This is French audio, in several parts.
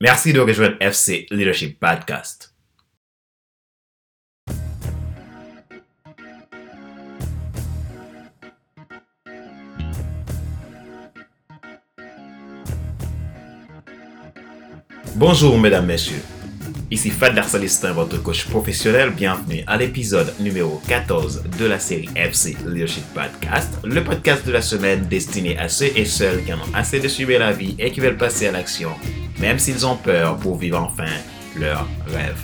Merci de rejoindre FC Leadership Podcast. Bonjour mesdames, messieurs. Ici Fad Darsalistin, votre coach professionnel. Bienvenue à l'épisode numéro 14 de la série FC Leadership Podcast, le podcast de la semaine destiné à ceux et celles qui en ont assez de suivre la vie et qui veulent passer à l'action, même s'ils ont peur pour vivre enfin leur rêve.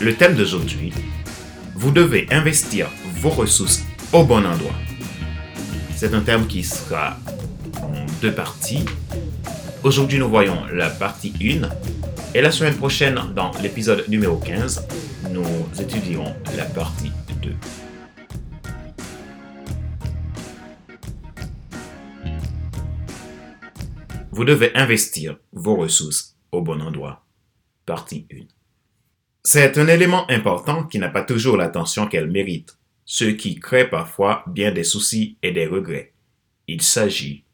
Le thème d'aujourd'hui, vous devez investir vos ressources au bon endroit. C'est un thème qui sera en deux parties. Aujourd'hui, nous voyons la partie 1 et la semaine prochaine, dans l'épisode numéro 15, nous étudierons la partie 2. Vous devez investir vos ressources au bon endroit. Partie 1. C'est un élément important qui n'a pas toujours l'attention qu'elle mérite ce qui crée parfois bien des soucis et des regrets. Il s'agit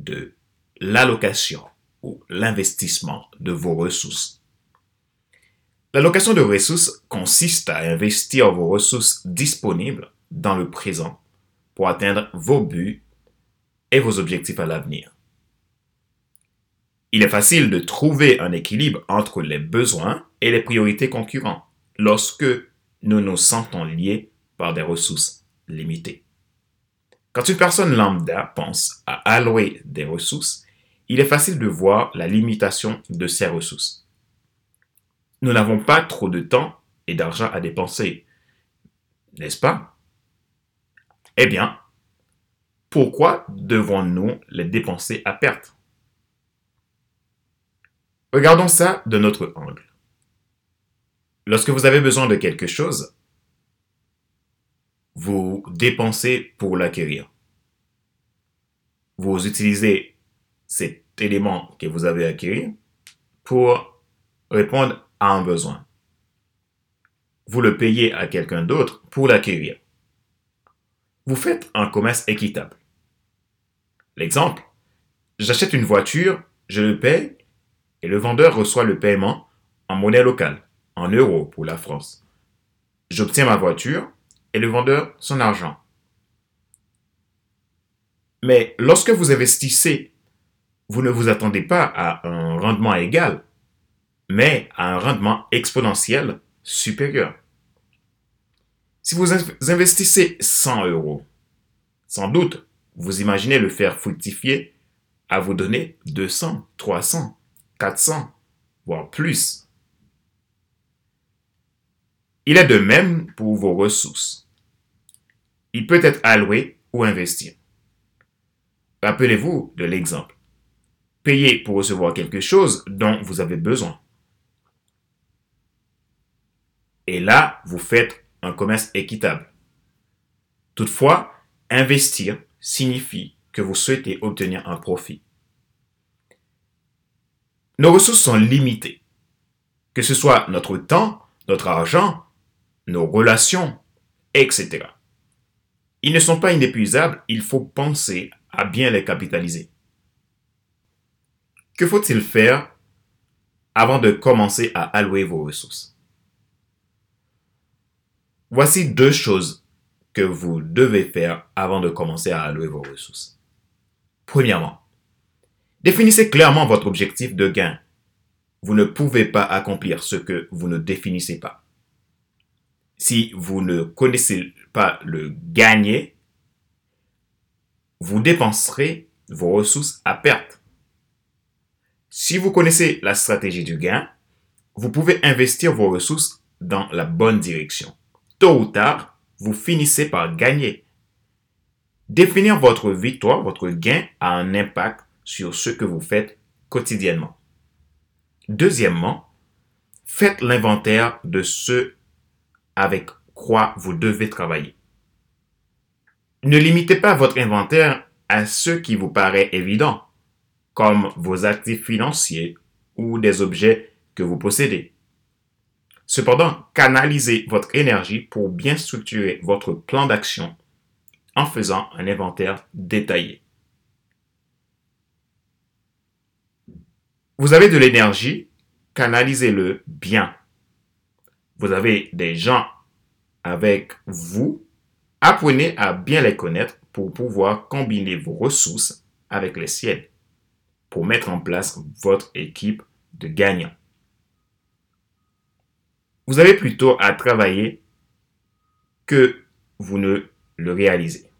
de l'allocation ou l'investissement de vos ressources. L'allocation de ressources consiste à investir vos ressources disponibles dans le présent pour atteindre vos buts et vos objectifs à l'avenir. Il est facile de trouver un équilibre entre les besoins et les priorités concurrents lorsque nous nous sentons liés par des ressources limitées. Quand une personne lambda pense à allouer des ressources, il est facile de voir la limitation de ces ressources. N'avons pas trop de temps et d'argent à dépenser, n'est-ce pas? Eh bien, pourquoi devons-nous les dépenser à perte? Regardons ça de notre angle. Lorsque vous avez besoin de quelque chose, vous dépensez pour l'acquérir. Vous utilisez cet élément que vous avez acquis pour répondre à un besoin. Vous le payez à quelqu'un d'autre pour l'acquérir. Vous faites un commerce équitable. L'exemple, j'achète une voiture, je le paye et le vendeur reçoit le paiement en monnaie locale, en euros pour la France. J'obtiens ma voiture, et le vendeur son argent. Mais lorsque vous investissez, vous ne vous attendez pas à un rendement égal, mais à un rendement exponentiel supérieur. Si vous investissez 100 euros, sans doute, vous imaginez le faire fructifier à vous donner 200, 300, 400, voire plus. Il est de même pour vos ressources. Il peut être alloué ou investi. Rappelez-vous de l'exemple. Payez pour recevoir quelque chose dont vous avez besoin. Et là, vous faites un commerce équitable. Toutefois, investir signifie que vous souhaitez obtenir un profit. Nos ressources sont limitées, que ce soit notre temps, notre argent, nos relations, etc. Ils ne sont pas inépuisables, il faut penser à bien les capitaliser. Que faut-il faire avant de commencer à allouer vos ressources? Voici deux choses que vous devez faire avant de commencer à allouer vos ressources. Premièrement, définissez clairement votre objectif de gain. Vous ne pouvez pas accomplir ce que vous ne définissez pas si vous ne connaissez pas le gagner, vous dépenserez vos ressources à perte. Si vous connaissez la stratégie du gain, vous pouvez investir vos ressources dans la bonne direction. Tôt ou tard, vous finissez par gagner. Définir votre victoire, votre gain a un impact sur ce que vous faites quotidiennement. Deuxièmement, faites l'inventaire de ce avec quoi vous devez travailler. Ne limitez pas votre inventaire à ce qui vous paraît évident, comme vos actifs financiers ou des objets que vous possédez. Cependant, canalisez votre énergie pour bien structurer votre plan d'action en faisant un inventaire détaillé. Vous avez de l'énergie, canalisez-le bien. Vous avez des gens avec vous, apprenez à bien les connaître pour pouvoir combiner vos ressources avec les siennes, pour mettre en place votre équipe de gagnants. Vous avez plutôt à travailler que vous ne le réalisez.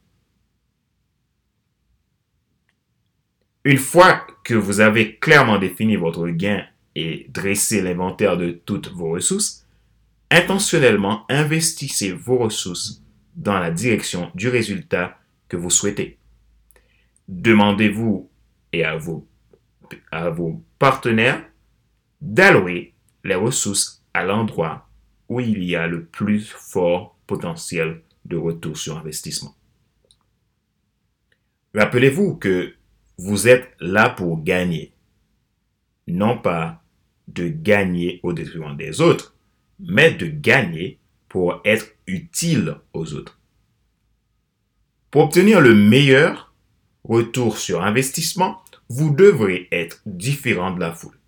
Une fois que vous avez clairement défini votre gain et dressé l'inventaire de toutes vos ressources, intentionnellement investissez vos ressources dans la direction du résultat que vous souhaitez. Demandez-vous et à vos, partenaires d'allouer les ressources à l'endroit où il y a le plus fort potentiel de retour sur investissement. Rappelez-vous que vous êtes là pour gagner, non pas de gagner au détriment des autres, mais de gagner pour être utile aux autres. Pour obtenir le meilleur retour sur investissement, vous devrez être différent de la foule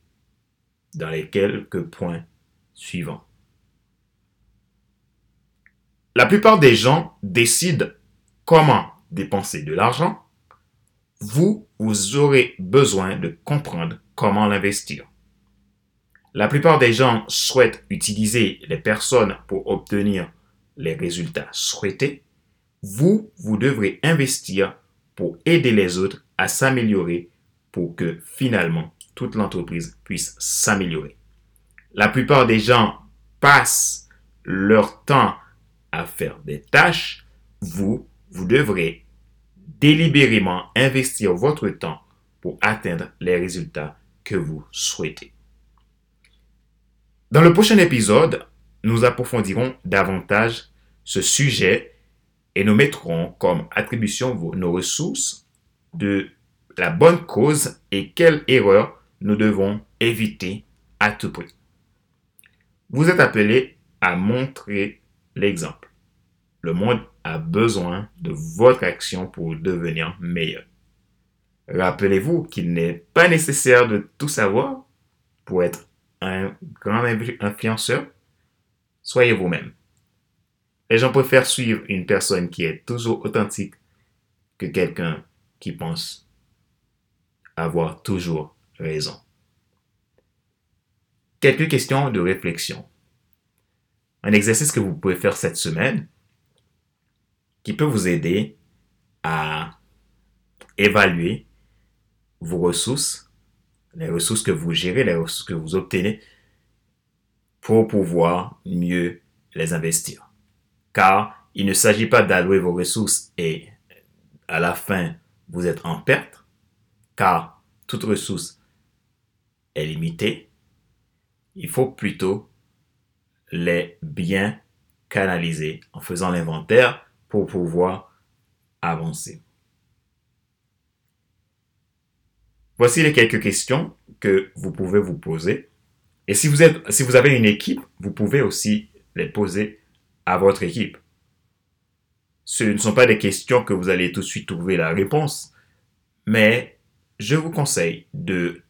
dans les quelques points suivants. La plupart des gens décident comment dépenser de l'argent. Vous, vous aurez besoin de comprendre comment l'investir. La plupart des gens souhaitent utiliser les personnes pour obtenir les résultats souhaités. Vous, vous devrez investir pour aider les autres à s'améliorer pour que finalement toute l'entreprise puisse s'améliorer. La plupart des gens passent leur temps à faire des tâches. Vous, vous devrez délibérément investir votre temps pour atteindre les résultats que vous souhaitez. Dans le prochain épisode, nous approfondirons davantage ce sujet et nous mettrons comme attribution nos ressources de la bonne cause et quelle erreur nous devons éviter à tout prix. Vous êtes appelé à montrer l'exemple. Le monde a besoin de votre action pour devenir meilleur. Rappelez-vous qu'il n'est pas nécessaire de tout savoir pour être un grand influenceur, soyez vous-même. Les gens préfèrent suivre une personne qui est toujours authentique que quelqu'un qui pense avoir toujours raison. Quelques questions de réflexion. Un exercice que vous pouvez faire cette semaine qui peut vous aider à évaluer vos ressources les ressources que vous gérez, les ressources que vous obtenez pour pouvoir mieux les investir. Car il ne s'agit pas d'allouer vos ressources et à la fin vous êtes en perte, car toute ressource est limitée. Il faut plutôt les bien canaliser en faisant l'inventaire pour pouvoir avancer. Voici les quelques questions que vous pouvez vous poser. Et si vous, si vous avez une équipe, vous pouvez aussi les poser à votre équipe. Ce ne sont pas des questions que vous allez tout de suite trouver la réponse, mais je vous conseille de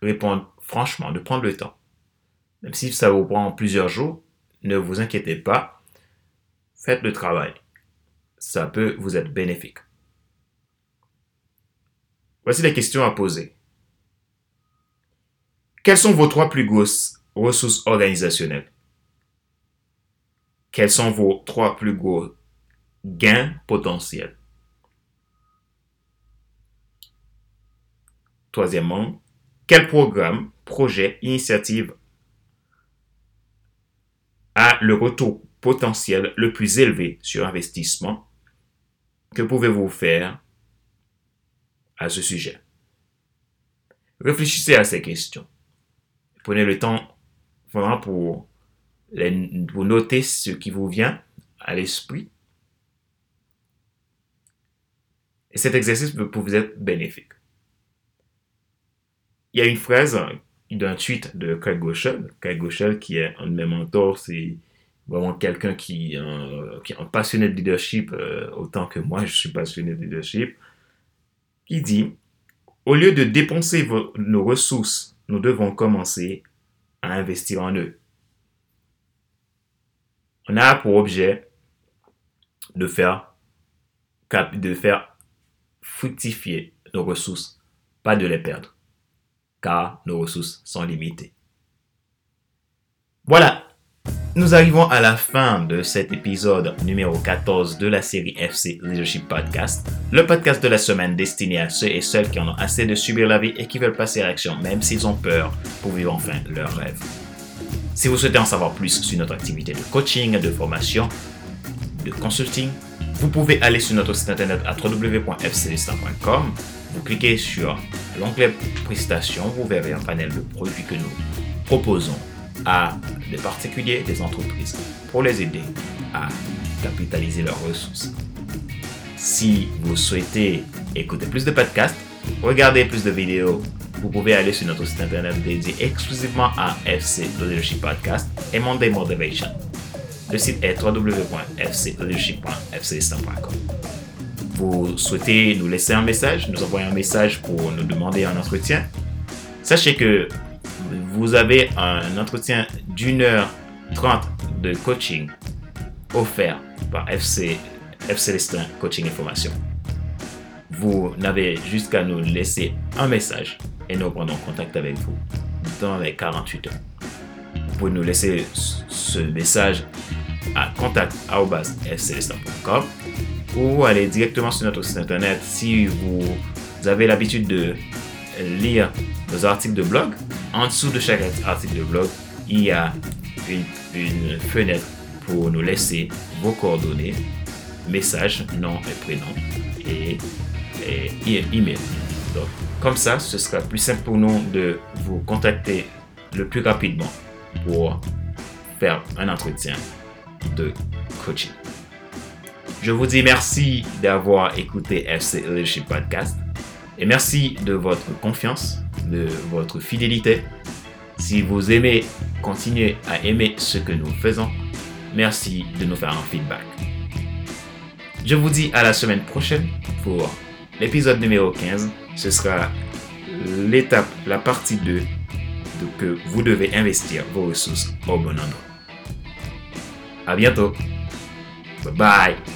répondre franchement, de prendre le temps. Même si ça vous prend plusieurs jours, ne vous inquiétez pas, faites le travail. Ça peut vous être bénéfique. Voici les questions à poser. Quelles sont vos trois plus grosses ressources organisationnelles? Quels sont vos trois plus gros gains potentiels? Troisièmement, quel programme, projet, initiative a le retour potentiel le plus élevé sur investissement? Que pouvez-vous faire à ce sujet? Réfléchissez à ces questions. Prenez le temps vraiment pour, pour noter ce qui vous vient à l'esprit. Et cet exercice peut vous être bénéfique. Il y a une phrase d'un tweet de Craig Goschel. Craig Goschel, qui est un de mes mentors, c'est vraiment quelqu'un qui, est un passionné de leadership, euh, autant que moi, je suis passionné de leadership, qui dit, au lieu de dépenser nos ressources, nous devons commencer à investir en eux. On a pour objet de faire, de faire fructifier nos ressources, pas de les perdre, car nos ressources sont limitées. Voilà, nous arrivons à la fin de cet épisode numéro 14 de la série FC Leadership Podcast, le podcast de la semaine destiné à ceux et celles qui en ont assez de subir la vie et qui veulent passer à l'action même s'ils ont peur pour vivre enfin leur rêve. Si vous souhaitez en savoir plus sur notre activité de coaching, de formation, de consulting, vous pouvez aller sur notre site internet à www.fcelestin.com. Vous cliquez sur l'onglet Prestations, vous verrez un panel de produits que nous proposons à des particuliers, des entreprises, pour les aider à capitaliser leurs ressources. Si vous souhaitez écouter plus de podcasts, regarder plus de vidéos, vous pouvez aller sur notre site internet dédié exclusivement à FC Leadership Podcast et Monday Motivation. Le site est www.fcleadership.fcsystem.com. Vous souhaitez nous laisser un message, nous envoyer un message pour nous demander un entretien. Sachez que vous avez un entretien d'une heure trente de coaching offert par FC, FC Coaching Information. Vous n'avez juste qu'à nous laisser un message et nous prendrons contact avec vous dans les 48 heures. Vous pouvez nous laisser ce message à contact.fcelestin.com ou aller directement sur notre site internet si vous avez l'habitude de lire nos articles de blog. En dessous de chaque article de blog, il y a une, fenêtre pour nous laisser vos coordonnées, messages, nom et prénom et, et email. Donc, comme ça, ce sera plus simple pour nous de vous contacter le plus rapidement pour faire un entretien de coaching. Je vous dis merci d'avoir écouté FC Leadership Podcast et merci de votre confiance, de votre fidélité. Si vous aimez, continuez à aimer ce que nous faisons. Merci de nous faire un feedback. Je vous dis à la semaine prochaine pour l'épisode numéro 15. Ce sera l'étape, la partie 2 de que vous devez investir vos ressources au bon endroit. À bientôt. Bye bye.